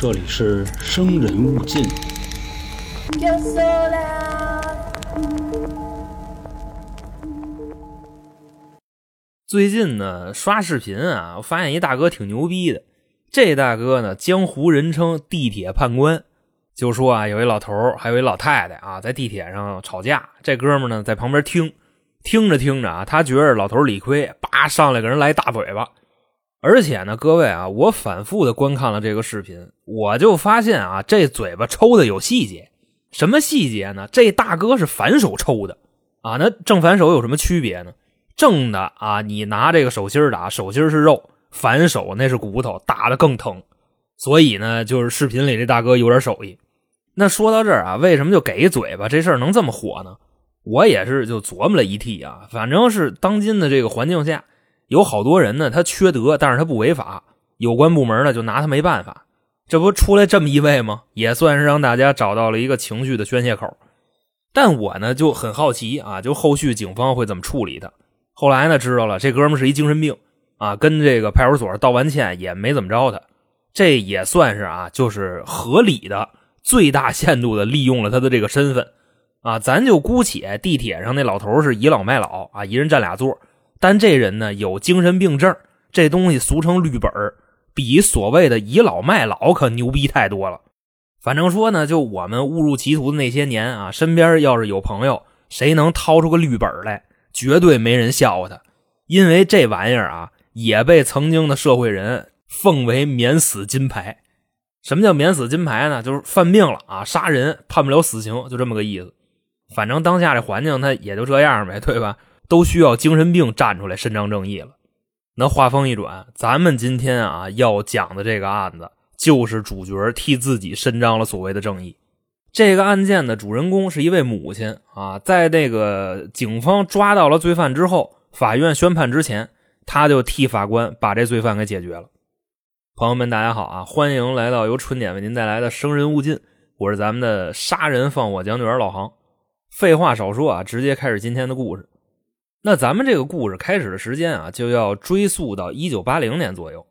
这里是生人勿近。最近呢，刷视频啊，我发现一大哥挺牛逼的。这大哥呢，江湖人称“地铁判官”，就说啊，有一老头儿还有一老太太啊，在地铁上吵架。这哥们儿呢，在旁边听，听着听着啊，他觉着老头儿理亏，叭上来给人来大嘴巴。而且呢，各位啊，我反复的观看了这个视频，我就发现啊，这嘴巴抽的有细节。什么细节呢？这大哥是反手抽的啊。那正反手有什么区别呢？正的啊，你拿这个手心打，手心是肉；反手那是骨头，打的更疼。所以呢，就是视频里这大哥有点手艺。那说到这儿啊，为什么就给一嘴巴这事儿能这么火呢？我也是就琢磨了一替啊，反正是当今的这个环境下，有好多人呢，他缺德，但是他不违法，有关部门呢就拿他没办法。这不出来这么一位吗？也算是让大家找到了一个情绪的宣泄口。但我呢就很好奇啊，就后续警方会怎么处理他。后来呢，知道了这哥们是一精神病啊，跟这个派出所道完歉也没怎么着他，这也算是啊，就是合理的、最大限度的利用了他的这个身份啊。咱就姑且地铁上那老头是倚老卖老啊，一人占俩座，但这人呢有精神病症，这东西俗称绿本比所谓的倚老卖老可牛逼太多了。反正说呢，就我们误入歧途的那些年啊，身边要是有朋友谁能掏出个绿本来。绝对没人笑话他，因为这玩意儿啊，也被曾经的社会人奉为免死金牌。什么叫免死金牌呢？就是犯病了啊，杀人判不了死刑，就这么个意思。反正当下这环境，他也就这样呗，对吧？都需要精神病站出来伸张正义了。那话锋一转，咱们今天啊要讲的这个案子，就是主角替自己伸张了所谓的正义。这个案件的主人公是一位母亲啊，在那个警方抓到了罪犯之后，法院宣判之前，他就替法官把这罪犯给解决了。朋友们，大家好啊，欢迎来到由春点为您带来的《生人勿近》，我是咱们的杀人放火讲解员老杭。废话少说啊，直接开始今天的故事。那咱们这个故事开始的时间啊，就要追溯到一九八零年左右，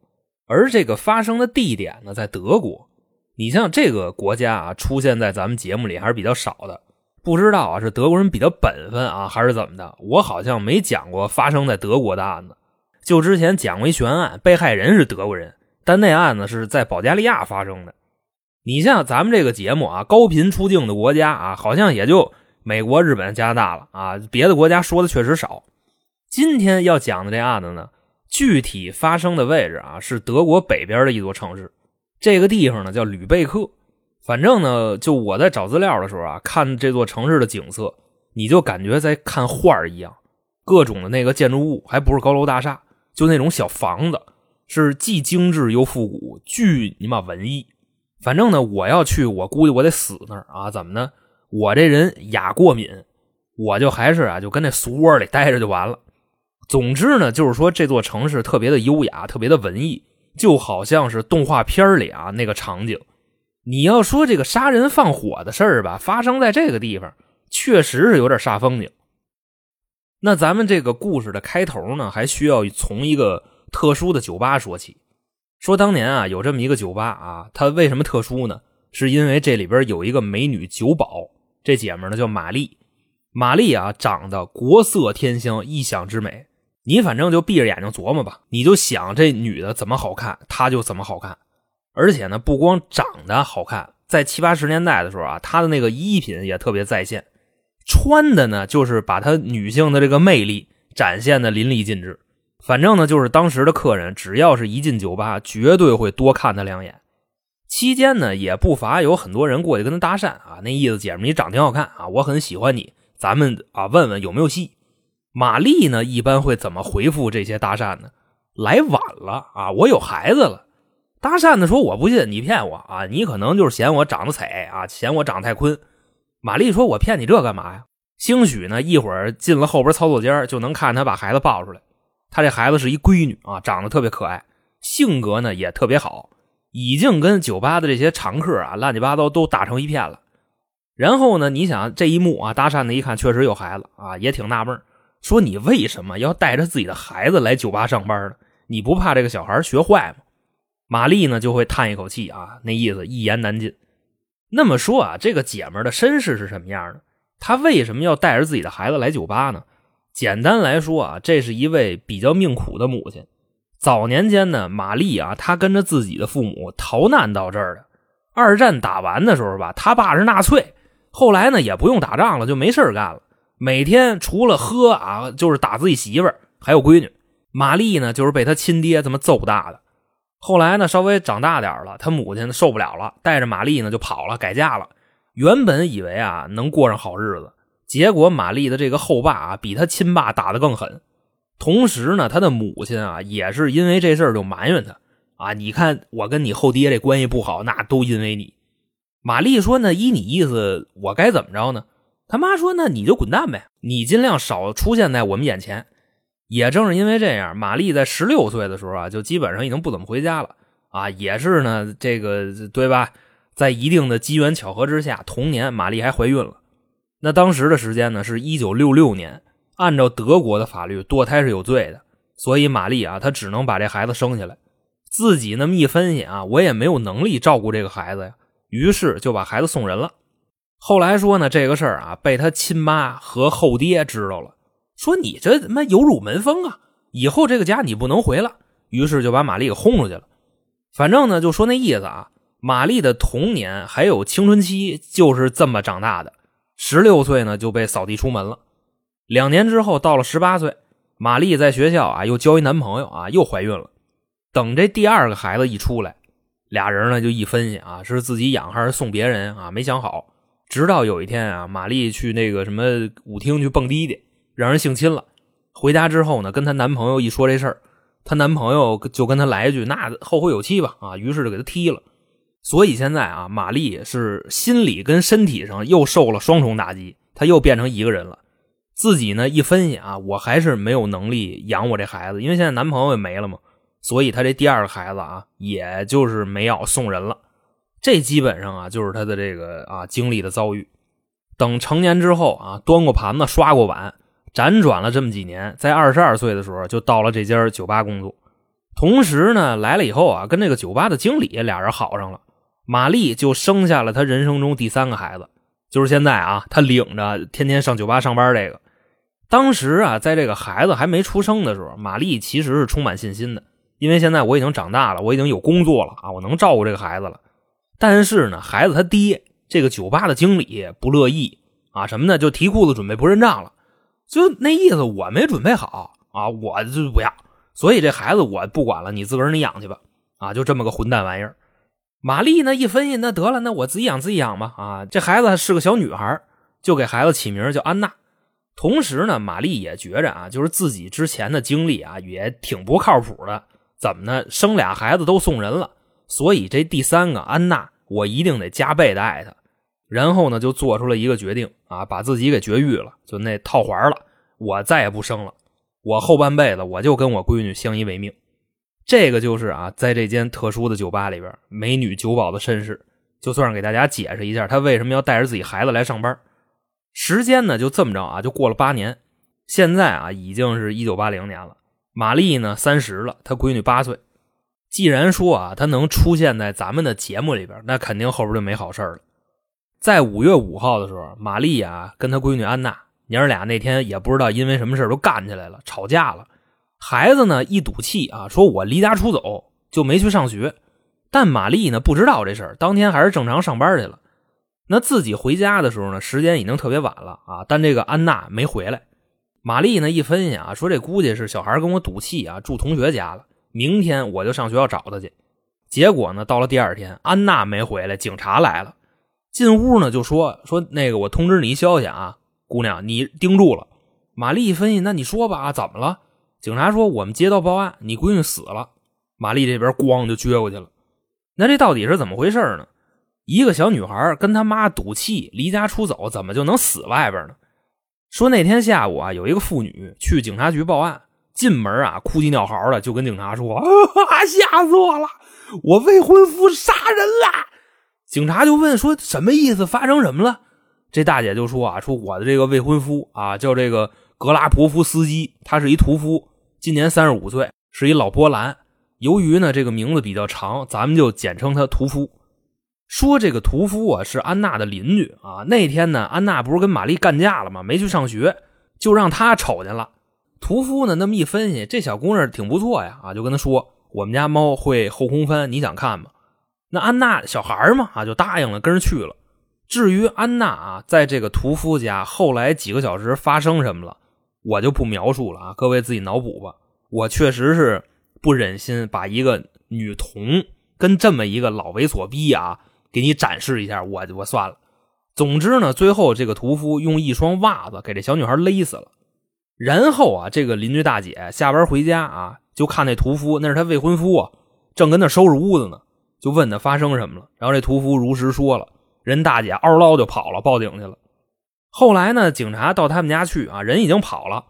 而这个发生的地点呢，在德国。你像这个国家啊，出现在咱们节目里还是比较少的。不知道啊，是德国人比较本分啊，还是怎么的？我好像没讲过发生在德国的案子。就之前讲过一悬案，被害人是德国人，但那案子是在保加利亚发生的。你像咱们这个节目啊，高频出境的国家啊，好像也就美国、日本、加拿大了啊，别的国家说的确实少。今天要讲的这案子呢，具体发生的位置啊，是德国北边的一座城市。这个地方呢叫吕贝克，反正呢，就我在找资料的时候啊，看这座城市的景色，你就感觉在看画一样，各种的那个建筑物还不是高楼大厦，就那种小房子，是既精致又复古，巨你妈文艺。反正呢，我要去，我估计我得死那儿啊！怎么呢？我这人雅过敏，我就还是啊，就跟那俗窝里待着就完了。总之呢，就是说这座城市特别的优雅，特别的文艺。就好像是动画片里啊那个场景，你要说这个杀人放火的事儿吧，发生在这个地方，确实是有点煞风景。那咱们这个故事的开头呢，还需要从一个特殊的酒吧说起。说当年啊，有这么一个酒吧啊，它为什么特殊呢？是因为这里边有一个美女酒保，这姐们呢叫玛丽。玛丽啊，长得国色天香，异想之美。你反正就闭着眼睛琢磨吧，你就想这女的怎么好看，她就怎么好看。而且呢，不光长得好看，在七八十年代的时候啊，她的那个衣品也特别在线，穿的呢就是把她女性的这个魅力展现的淋漓尽致。反正呢，就是当时的客人只要是一进酒吧，绝对会多看她两眼。期间呢，也不乏有很多人过去跟她搭讪啊，那意思姐们你长挺好看啊，我很喜欢你，咱们啊问问有没有戏。玛丽呢，一般会怎么回复这些搭讪呢？来晚了啊，我有孩子了。搭讪的说我不信，你骗我啊，你可能就是嫌我长得丑啊，嫌我长得太坤。玛丽说：“我骗你这干嘛呀？”兴许呢，一会儿进了后边操作间，就能看他把孩子抱出来。他这孩子是一闺女啊，长得特别可爱，性格呢也特别好，已经跟酒吧的这些常客啊乱七八糟都打成一片了。然后呢，你想这一幕啊，搭讪的一看确实有孩子啊，也挺纳闷。说你为什么要带着自己的孩子来酒吧上班呢？你不怕这个小孩学坏吗？玛丽呢就会叹一口气啊，那意思一言难尽。那么说啊，这个姐们的身世是什么样的？她为什么要带着自己的孩子来酒吧呢？简单来说啊，这是一位比较命苦的母亲。早年间呢，玛丽啊，她跟着自己的父母逃难到这儿的。二战打完的时候吧，他爸是纳粹，后来呢也不用打仗了，就没事干了，每天除了喝啊，就是打自己媳妇儿还有闺女。玛丽呢，就是被他亲爹这么揍大的。后来呢，稍微长大点了，他母亲受不了了，带着玛丽呢就跑了，改嫁了。原本以为啊能过上好日子，结果玛丽的这个后爸啊比他亲爸打得更狠。同时呢，他的母亲啊也是因为这事儿就埋怨他啊，你看我跟你后爹这关系不好，那都因为你。玛丽说呢，依你意思，我该怎么着呢？他妈说，那你就滚蛋呗，你尽量少出现在我们眼前。也正是因为这样，玛丽在十六岁的时候啊，就基本上已经不怎么回家了啊。也是呢，这个对吧？在一定的机缘巧合之下，同年玛丽还怀孕了。那当时的时间呢，是一九六六年。按照德国的法律，堕胎是有罪的，所以玛丽啊，她只能把这孩子生下来。自己那么一分析啊，我也没有能力照顾这个孩子呀，于是就把孩子送人了。后来说呢，这个事儿啊，被他亲妈和后爹知道了。说你这他妈有辱门风啊！以后这个家你不能回了。于是就把玛丽给轰出去了。反正呢，就说那意思啊，玛丽的童年还有青春期就是这么长大的。十六岁呢就被扫地出门了。两年之后到了十八岁，玛丽在学校啊又交一男朋友啊又怀孕了。等这第二个孩子一出来，俩人呢就一分析啊是自己养还是送别人啊没想好。直到有一天啊，玛丽去那个什么舞厅去蹦迪去。让人性侵了，回家之后呢，跟她男朋友一说这事儿，她男朋友就跟她来一句：“那后会有期吧。”啊，于是就给她踢了。所以现在啊，玛丽是心理跟身体上又受了双重打击，她又变成一个人了。自己呢一分析啊，我还是没有能力养我这孩子，因为现在男朋友也没了嘛，所以她这第二个孩子啊，也就是没要送人了。这基本上啊，就是她的这个啊经历的遭遇。等成年之后啊，端过盘子，刷过碗。辗转了这么几年，在二十二岁的时候就到了这家酒吧工作。同时呢，来了以后啊，跟这个酒吧的经理俩人好上了。玛丽就生下了她人生中第三个孩子，就是现在啊，她领着天天上酒吧上班这个。当时啊，在这个孩子还没出生的时候，玛丽其实是充满信心的，因为现在我已经长大了，我已经有工作了啊，我能照顾这个孩子了。但是呢，孩子他爹这个酒吧的经理不乐意啊，什么呢？就提裤子准备不认账了。就那意思，我没准备好啊，我就不要，所以这孩子我不管了，你自个儿你养去吧，啊，就这么个混蛋玩意儿。玛丽呢一分析，那得了，那我自己养自己养吧，啊，这孩子是个小女孩，就给孩子起名叫安娜。同时呢，玛丽也觉着啊，就是自己之前的经历啊，也挺不靠谱的。怎么呢？生俩孩子都送人了，所以这第三个安娜，我一定得加倍的爱她。然后呢，就做出了一个决定啊，把自己给绝育了，就那套环了，我再也不生了，我后半辈子我就跟我闺女相依为命。这个就是啊，在这间特殊的酒吧里边，美女酒保的身世，就算是给大家解释一下，她为什么要带着自己孩子来上班。时间呢，就这么着啊，就过了八年，现在啊，已经是一九八零年了。玛丽呢，三十了，她闺女八岁。既然说啊，她能出现在咱们的节目里边，那肯定后边就没好事了。在五月五号的时候，玛丽啊跟她闺女安娜娘儿俩那天也不知道因为什么事都干起来了，吵架了。孩子呢一赌气啊，说我离家出走，就没去上学。但玛丽呢不知道这事儿，当天还是正常上班去了。那自己回家的时候呢，时间已经特别晚了啊，但这个安娜没回来。玛丽呢一分析啊，说这估计是小孩跟我赌气啊，住同学家了。明天我就上学校找他去。结果呢，到了第二天，安娜没回来，警察来了。进屋呢，就说说那个，我通知你一消息啊，姑娘，你盯住了。玛丽一分析，那你说吧啊，怎么了？警察说我们接到报案，你闺女死了。玛丽这边咣就撅过去了。那这到底是怎么回事呢？一个小女孩跟她妈赌气离家出走，怎么就能死外边呢？说那天下午啊，有一个妇女去警察局报案，进门啊哭鸡尿嚎的，就跟警察说：“啊，吓死我了，我未婚夫杀人了。”警察就问说：“什么意思？发生什么了？”这大姐就说：“啊，说我的这个未婚夫啊，叫这个格拉伯夫斯基，他是一屠夫，今年三十五岁，是一老波兰。由于呢这个名字比较长，咱们就简称他屠夫。说这个屠夫啊是安娜的邻居啊。那天呢，安娜不是跟玛丽干架了吗？没去上学，就让他瞅见了。屠夫呢那么一分析，这小姑娘挺不错呀啊，就跟他说：“我们家猫会后空翻，你想看吗？”那安娜小孩嘛啊，就答应了，跟着去了。至于安娜啊，在这个屠夫家后来几个小时发生什么了，我就不描述了啊，各位自己脑补吧。我确实是不忍心把一个女童跟这么一个老猥琐逼啊。给你展示一下，我我算了。总之呢，最后这个屠夫用一双袜子给这小女孩勒死了。然后啊，这个邻居大姐下班回家啊，就看那屠夫，那是他未婚夫啊，正跟那收拾屋子呢，就问他发生什么了。然后这屠夫如实说了，人大姐嗷唠就跑了，报警去了。后来呢，警察到他们家去啊，人已经跑了。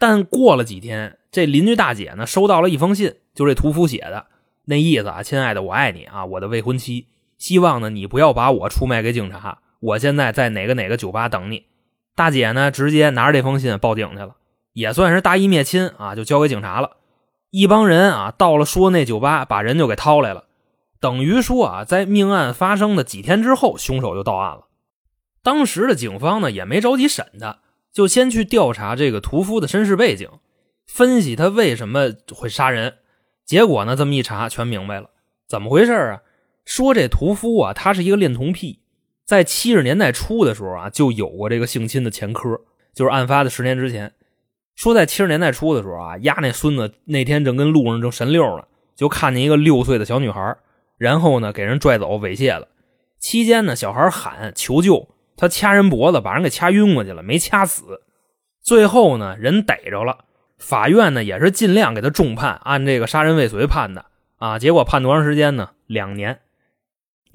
但过了几天，这邻居大姐呢，收到了一封信，就这屠夫写的，那意思啊，亲爱的，我爱你啊，我的未婚妻。希望呢，你不要把我出卖给警察。我现在在哪个哪个酒吧等你。大姐呢，直接拿着这封信报警去了，也算是大义灭亲啊，就交给警察了。一帮人啊，到了说那酒吧，把人就给掏来了。等于说啊，在命案发生的几天之后，凶手就到案了。当时的警方呢，也没着急审他，就先去调查这个屠夫的身世背景，分析他为什么会杀人。结果呢，这么一查，全明白了，怎么回事啊？说这屠夫啊，他是一个恋童癖，在七十年代初的时候啊，就有过这个性侵的前科，就是案发的十年之前。说在七十年代初的时候啊，丫那孙子那天正跟路上正神溜呢，就看见一个六岁的小女孩，然后呢给人拽走猥亵了。期间呢，小孩喊求救，他掐人脖子，把人给掐晕过去了，没掐死。最后呢，人逮着了，法院呢也是尽量给他重判，按这个杀人未遂判的啊。结果判多长时间呢？两年。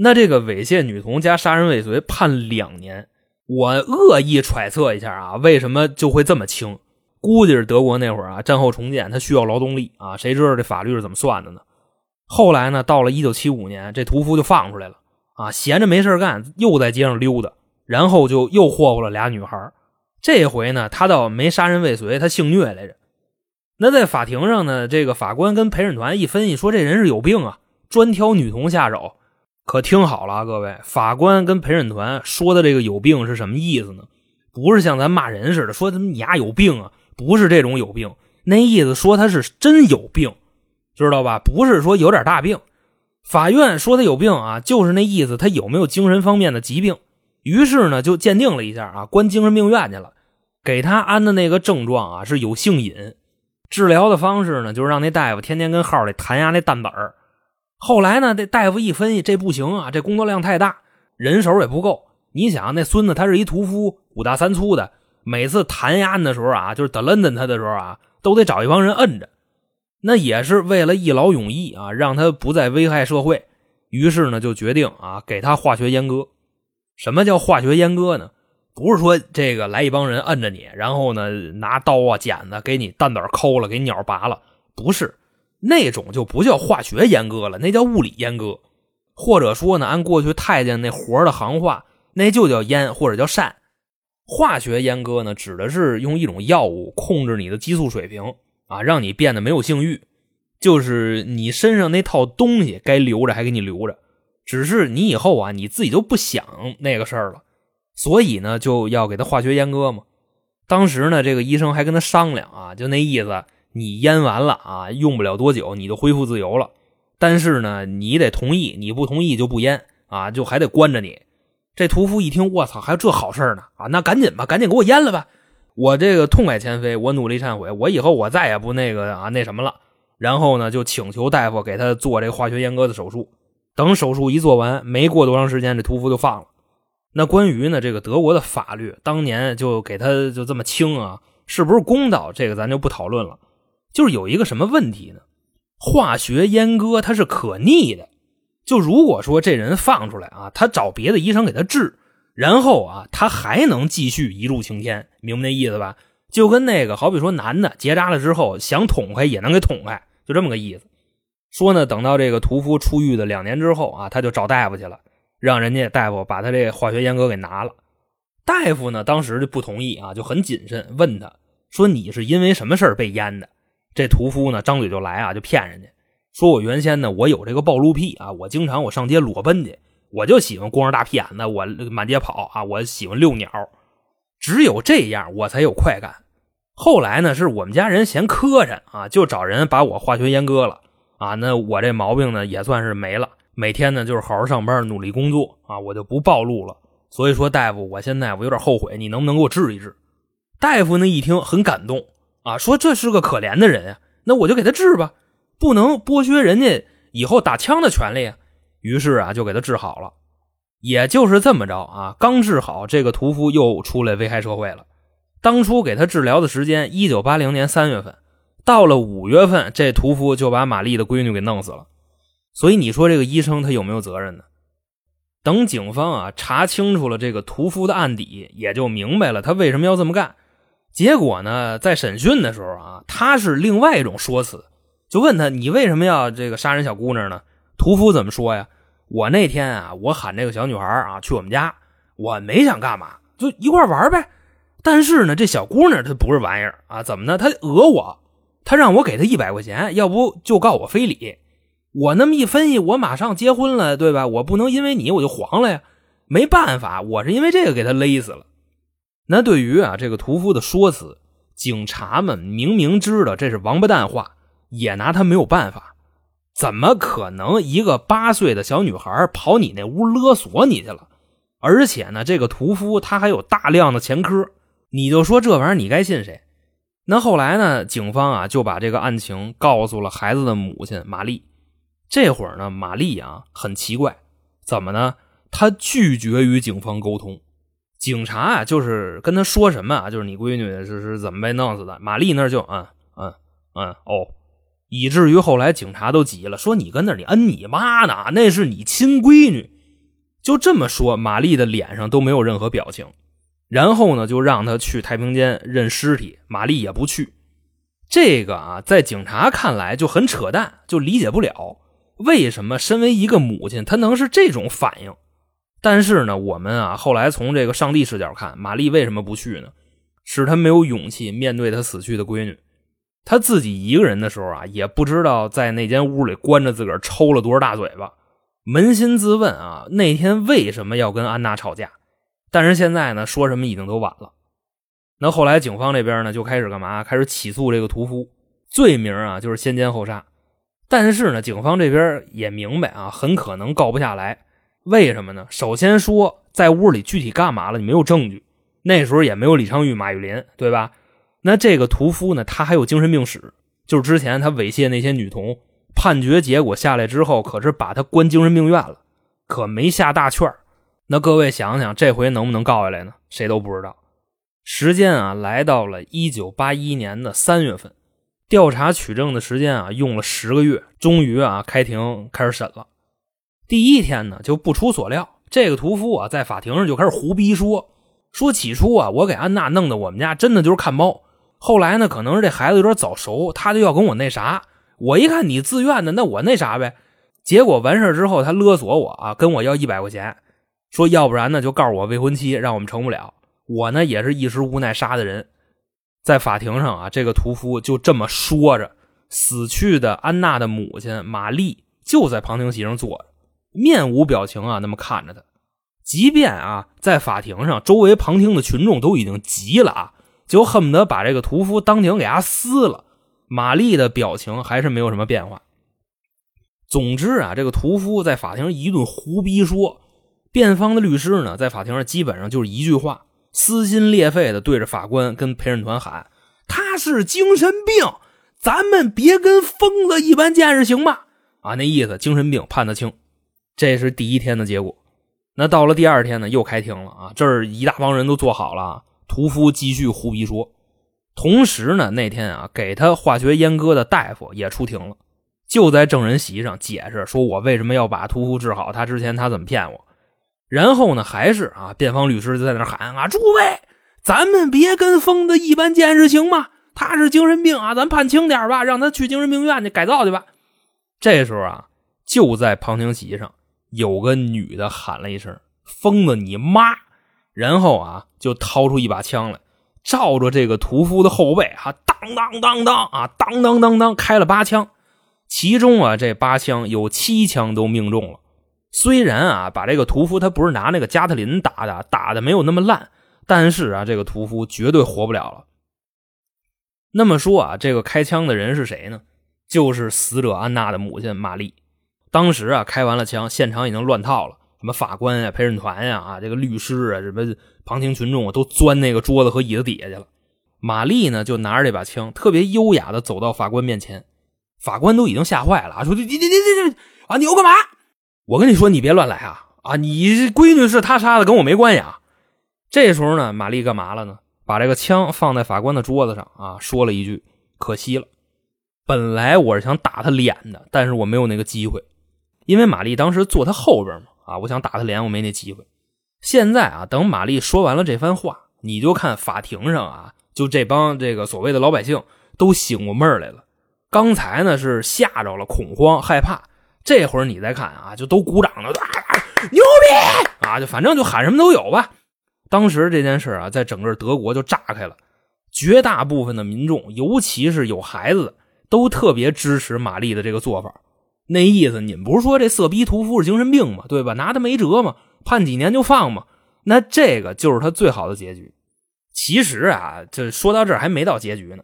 那这个猥亵女童加杀人未遂判两年，我恶意揣测一下啊，为什么就会这么轻？估计是德国那会儿啊，战后重建他需要劳动力啊，谁知道这法律是怎么算的呢？后来呢，到了一九七五年，这屠夫就放出来了啊，闲着没事干，又在街上溜达，然后就又霍霍了俩女孩。这回呢，他倒没杀人未遂，他性虐来着。那在法庭上呢，这个法官跟陪审团一分析，说这人是有病啊，专挑女童下手。可听好了啊，各位，法官跟陪审团说的这个有病是什么意思呢？不是像咱骂人似的，说他妈你丫有病啊，不是这种有病，那意思说他是真有病，知道吧？不是说有点大病。法院说他有病啊，就是那意思，他有没有精神方面的疾病？于是呢，就鉴定了一下啊，关精神病院去了，给他安的那个症状啊是有性瘾，治疗的方式呢就是让那大夫天天跟号里弹压那蛋子儿。后来呢？这大夫一分析，这不行啊，这工作量太大，人手也不够。你想，那孙子他是一屠夫，五大三粗的，每次弹压的时候啊，就是等抡抡他的时候啊，都得找一帮人摁着。那也是为了一劳永逸啊，让他不再危害社会。于是呢，就决定啊，给他化学阉割。什么叫化学阉割呢？不是说这个来一帮人摁着你，然后呢拿刀啊剪子给你蛋胆抠了，给鸟拔了，不是。那种就不叫化学阉割了，那叫物理阉割，或者说呢，按过去太监那活的行话，那就叫阉或者叫善。化学阉割呢，指的是用一种药物控制你的激素水平啊，让你变得没有性欲，就是你身上那套东西该留着还给你留着，只是你以后啊你自己就不想那个事儿了，所以呢就要给他化学阉割嘛。当时呢，这个医生还跟他商量啊，就那意思。你阉完了啊，用不了多久你就恢复自由了。但是呢，你得同意，你不同意就不阉啊，就还得关着你。这屠夫一听，我操，还有这好事呢啊！那赶紧吧，赶紧给我阉了吧！我这个痛改前非，我努力忏悔，我以后我再也不那个啊那什么了。然后呢，就请求大夫给他做这个化学阉割的手术。等手术一做完，没过多长时间，这屠夫就放了。那关于呢这个德国的法律，当年就给他就这么轻啊，是不是公道？这个咱就不讨论了。就是有一个什么问题呢？化学阉割它是可逆的，就如果说这人放出来啊，他找别的医生给他治，然后啊，他还能继续一柱擎天，明白那意思吧？就跟那个好比说男的结扎了之后想捅开也能给捅开，就这么个意思。说呢，等到这个屠夫出狱的两年之后啊，他就找大夫去了，让人家大夫把他这化学阉割给拿了。大夫呢当时就不同意啊，就很谨慎，问他说：“你是因为什么事儿被阉的？”这屠夫呢，张嘴就来啊，就骗人家，说我原先呢，我有这个暴露癖啊，我经常我上街裸奔去，我就喜欢光着大屁眼子，我满街跑啊，我喜欢遛鸟，只有这样我才有快感。后来呢，是我们家人嫌磕碜啊，就找人把我化学阉割了啊，那我这毛病呢也算是没了。每天呢就是好好上班，努力工作啊，我就不暴露了。所以说大夫，我现在我有点后悔，你能不能给我治一治？大夫呢一听很感动啊，说这是个可怜的人呀，那我就给他治吧。不能剥削人家以后打枪的权利啊！于是啊，就给他治好了。也就是这么着啊，刚治好，这个屠夫又出来危害社会了。当初给他治疗的时间，一九八零年三月份，到了五月份，这屠夫就把玛丽的闺女给弄死了。所以你说这个医生他有没有责任呢？等警方啊查清楚了这个屠夫的案底，也就明白了他为什么要这么干。结果呢，在审讯的时候啊，他是另外一种说辞。就问他，你为什么要这个杀人小姑娘呢？屠夫怎么说呀？我那天啊，我喊这个小女孩啊去我们家，我没想干嘛，就一块玩呗。但是呢，这小姑娘她不是玩意儿啊，怎么呢？她讹我，她让我给她一百块钱，要不就告我非礼。我那么一分析，我马上结婚了，对吧？我不能因为你我就黄了呀。没办法，我是因为这个给她勒死了。那对于啊这个屠夫的说辞，警察们明明知道这是王八蛋话。也拿他没有办法，怎么可能一个八岁的小女孩跑你那屋勒索你去了？而且呢，这个屠夫他还有大量的前科，你就说这玩意儿你该信谁？那后来呢，警方啊就把这个案情告诉了孩子的母亲玛丽。这会儿呢，玛丽啊很奇怪，怎么呢？她拒绝与警方沟通。警察啊就是跟他说什么啊，就是你闺女是是怎么被弄死的？玛丽那就嗯嗯嗯哦。以至于后来警察都急了，说：“你跟那你恩你妈呢？那是你亲闺女。”就这么说，玛丽的脸上都没有任何表情。然后呢，就让他去太平间认尸体，玛丽也不去。这个啊，在警察看来就很扯淡，就理解不了为什么身为一个母亲，她能是这种反应。但是呢，我们啊后来从这个上帝视角看，玛丽为什么不去呢？是她没有勇气面对她死去的闺女。她自己一个人的时候啊，也不知道在那间屋里关着自个儿抽了多少大嘴巴，扪心自问啊，那天为什么要跟安娜吵架？但是现在呢，说什么已经都晚了。那后来警方这边呢，就开始干嘛？开始起诉这个屠夫，罪名啊就是先奸后杀。但是呢，警方这边也明白啊，很可能告不下来。为什么呢？首先说，在屋里具体干嘛了，你没有证据。那时候也没有李昌钰、马玉林，对吧？那这个屠夫呢？他还有精神病史，就是之前他猥亵那些女童，判决结果下来之后，可是把他关精神病院了，可没下大劝那各位想想，这回能不能告下来呢？谁都不知道。时间啊，来到了一九八一年的三月份，调查取证的时间啊，用了十个月，终于啊，开庭开始审了。第一天呢，就不出所料，这个屠夫啊，在法庭上就开始胡逼说，说起初啊，我给安娜弄的我们家真的就是看猫。后来呢，可能是这孩子有点早熟，他就要跟我那啥。我一看你自愿的，那我那啥呗。结果完事之后，他勒索我啊，跟我要一百块钱，说要不然呢就告诉我未婚妻，让我们成不了。我呢也是一时无奈杀的人。在法庭上啊，这个屠夫就这么说着，死去的安娜的母亲玛丽就在旁听席上坐着，面无表情啊，那么看着他。即便啊，在法庭上，周围旁听的群众都已经急了啊。就恨不得把这个屠夫当庭给他撕了。玛丽的表情还是没有什么变化。总之啊，这个屠夫在法庭上一顿胡逼说，辩方的律师呢，在法庭上基本上就是一句话，撕心裂肺的对着法官跟陪审团喊：“他是精神病，咱们别跟疯子一般见识，行吗？”啊，那意思精神病判得轻。这是第一天的结果。那到了第二天呢，又开庭了啊，这儿一大帮人都坐好了。屠夫继续胡逼说，同时呢，那天啊，给他化学阉割的大夫也出庭了，就在证人席上解释说，我为什么要把屠夫治好，他之前他怎么骗我。然后呢，还是啊，辩方律师就在那喊啊，诸位，咱们别跟疯子一般见识，行吗？他是精神病啊，咱判轻点吧，让他去精神病院去改造去吧。这时候啊，就在旁听席上有个女的喊了一声：“疯子你妈！”然后啊，就掏出一把枪来，照着这个屠夫的后背，哈，当当当当啊，当当当当，开了八枪。其中啊这八枪有七枪都命中了。虽然啊把这个屠夫他不是拿那个加特林打的，打的没有那么烂，但是啊这个屠夫绝对活不了了。那么说啊，这个开枪的人是谁呢？就是死者安娜的母亲玛丽。当时啊，开完了枪，现场已经乱套了，什么法官呀、陪审团呀、啊这个律师啊、什么旁听群众啊，都钻那个桌子和椅子底下去了。玛丽呢，就拿着这把枪，特别优雅的走到法官面前。法官都已经吓坏了啊，说：“你你你你你啊，你要干嘛？我跟你说，你别乱来啊！啊，你闺女是他杀的，跟我没关系啊！”这时候呢，玛丽干嘛了呢？把这个枪放在法官的桌子上啊，说了一句：“可惜了，本来我是想打他脸的，但是我没有那个机会，因为玛丽当时坐他后边嘛，啊，我想打他脸，我没那机会。现在啊，等玛丽说完了这番话，你就看法庭上啊，就这帮这个所谓的老百姓都醒过闷来了。刚才呢是吓着了，恐慌害怕，这会儿你再看啊，就都鼓掌了，牛逼啊，就反正就喊什么都有吧。”当时这件事啊，在整个德国就炸开了，绝大部分的民众，尤其是有孩子的，都特别支持玛丽的这个做法。那意思，你们不是说这色逼屠夫是精神病吗？对吧？拿他没辙吗？判几年就放吗？那这个就是他最好的结局。其实啊，这说到这儿还没到结局呢，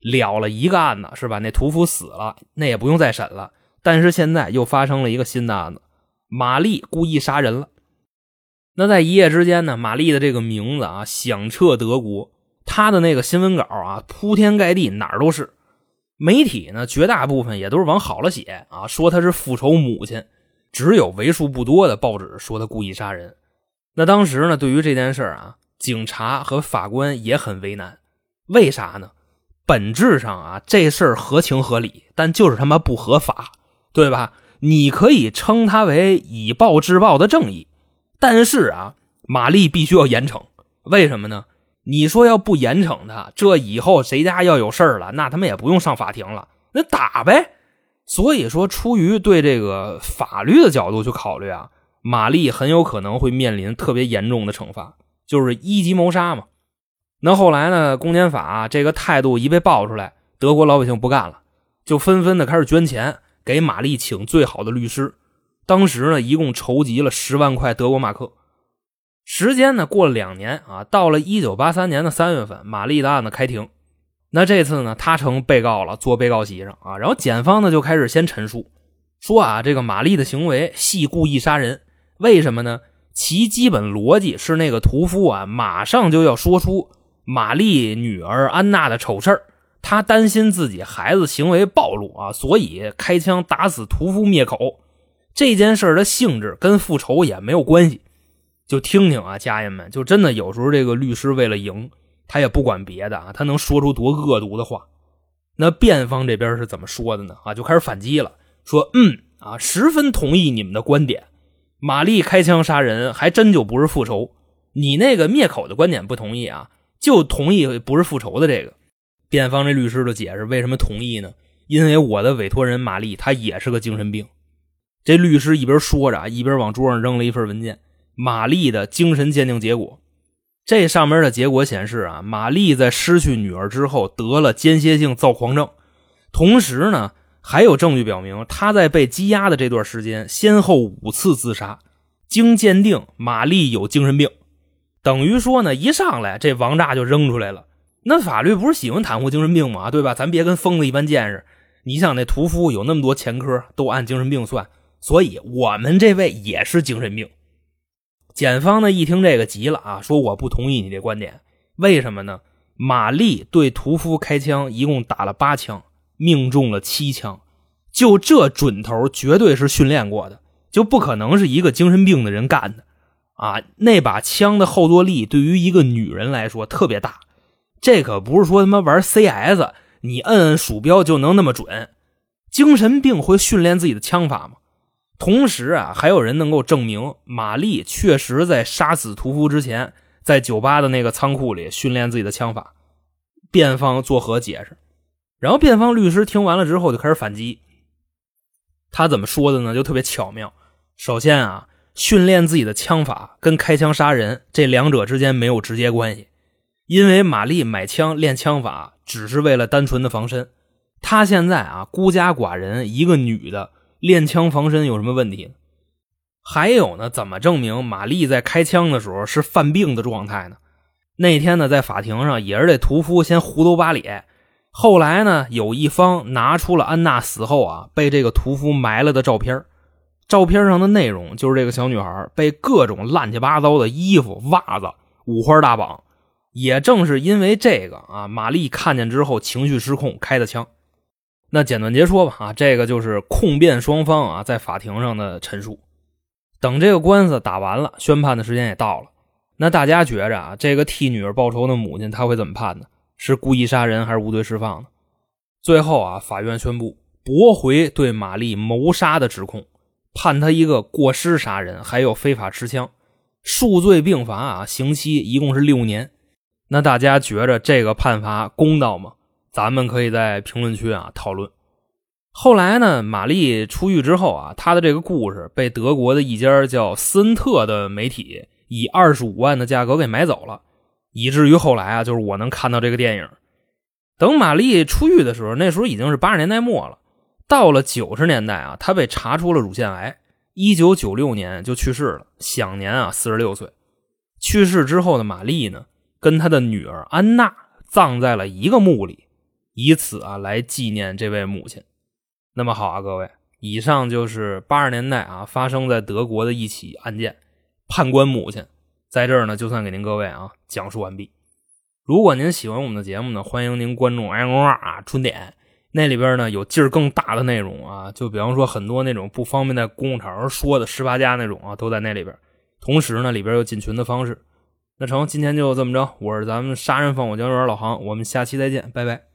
了了一个案子是吧？那屠夫死了，那也不用再审了。但是现在又发生了一个新的案子，玛丽故意杀人了。那在一夜之间呢，玛丽的这个名字啊响彻德国，她的那个新闻稿啊铺天盖地，哪儿都是。媒体呢绝大部分也都是往好了写啊，说她是复仇母亲，只有为数不多的报纸说她故意杀人。那当时呢，对于这件事啊，警察和法官也很为难，为啥呢？本质上啊，这事儿合情合理，但就是他妈不合法，对吧？你可以称它为以暴制暴的正义。但是啊，玛丽必须要严惩，为什么呢？你说要不严惩他，这以后谁家要有事儿了，那他们也不用上法庭了，那打呗。所以说，出于对这个法律的角度去考虑啊，玛丽很有可能会面临特别严重的惩罚，就是一级谋杀嘛。那后来呢，公检法这个态度一被爆出来，德国老百姓不干了，就纷纷的开始捐钱给玛丽请最好的律师。当时呢，一共筹集了十万块德国马克。时间呢，过了两年啊，到了一九八三年的三月份，玛丽的案子开庭。那这次呢，他成被告了，坐被告席上啊。然后检方呢就开始先陈述，说啊，这个玛丽的行为系故意杀人。为什么呢？其基本逻辑是那个屠夫啊，马上就要说出玛丽女儿安娜的丑事，他担心自己孩子行为暴露啊，所以开枪打死屠夫灭口。这件事的性质跟复仇也没有关系，就听听啊，家人们，就真的有时候这个律师为了赢，他也不管别的啊，他能说出多恶毒的话。那辩方这边是怎么说的呢？啊，就开始反击了，说嗯啊，十分同意你们的观点，玛丽开枪杀人还真就不是复仇，你那个灭口的观点不同意啊，就同意不是复仇的这个。辩方这律师的解释为什么同意呢？因为我的委托人玛丽她也是个精神病。这律师一边说着，一边往桌上扔了一份文件：玛丽的精神鉴定结果。这上面的结果显示啊，玛丽在失去女儿之后得了间歇性躁狂症，同时呢，还有证据表明她在被羁押的这段时间先后五次自杀。经鉴定，玛丽有精神病。等于说呢，一上来这王炸就扔出来了。那法律不是喜欢袒护精神病吗？对吧？咱别跟疯子一般见识。你想那屠夫有那么多前科，都按精神病算。所以，我们这位也是精神病。检方呢一听这个急了啊，说我不同意你这观点。为什么呢？玛丽对屠夫开枪，一共打了八枪，命中了七枪，就这准头，绝对是训练过的，就不可能是一个精神病的人干的啊！那把枪的后坐力对于一个女人来说特别大，这可不是说他妈玩 CS，你摁摁鼠标就能那么准。精神病会训练自己的枪法吗？同时啊，还有人能够证明玛丽确实在杀死屠夫之前，在酒吧的那个仓库里训练自己的枪法。辩方作何解释？然后辩方律师听完了之后就开始反击。他怎么说的呢？就特别巧妙。首先啊，训练自己的枪法跟开枪杀人这两者之间没有直接关系，因为玛丽买枪练枪法只是为了单纯的防身。他现在啊孤家寡人，一个女的练枪防身有什么问题？还有呢，怎么证明玛丽在开枪的时候是犯病的状态呢？那天呢，在法庭上也是这屠夫先胡诌八咧，后来呢，有一方拿出了安娜死后啊被这个屠夫埋了的照片，照片上的内容就是这个小女孩被各种乱七八糟的衣服、袜子五花大绑。也正是因为这个啊，玛丽看见之后情绪失控开的枪。那简短截说吧啊，这个就是控辩双方啊在法庭上的陈述。等这个官司打完了，宣判的时间也到了。那大家觉着啊，这个替女儿报仇的母亲他会怎么判呢？是故意杀人还是无罪释放呢？最后啊，法院宣布驳回对玛丽谋杀的指控，判他一个过失杀人，还有非法持枪，数罪并罚啊，刑期一共是六年。那大家觉着这个判罚公道吗？咱们可以在评论区啊讨论。后来呢，玛丽出狱之后啊，她的这个故事被德国的一家叫斯恩特的媒体以二十五万的价格给买走了，以至于后来啊，就是我能看到这个电影。等玛丽出狱的时候，那时候已经是八十年代末了。到了九十年代啊，她被查出了乳腺癌，一九九六年就去世了，享年啊四十六岁。去世之后的玛丽呢，跟她的女儿安娜葬在了一个墓里，以此啊来纪念这位母亲。那么好啊，各位，以上就是八十年代啊发生在德国的一起案件，判官母亲在这儿呢，就算给您各位啊讲述完毕。如果您喜欢我们的节目呢，欢迎您关注“ M 二”啊春点，那里边呢有劲儿更大的内容啊，就比方说很多那种不方便在公共场合说的十八家那种啊，都在那里边。同时呢，里边有进群的方式。那成，今天就这么着，我是咱们杀人放火江员老航，我们下期再见，拜拜。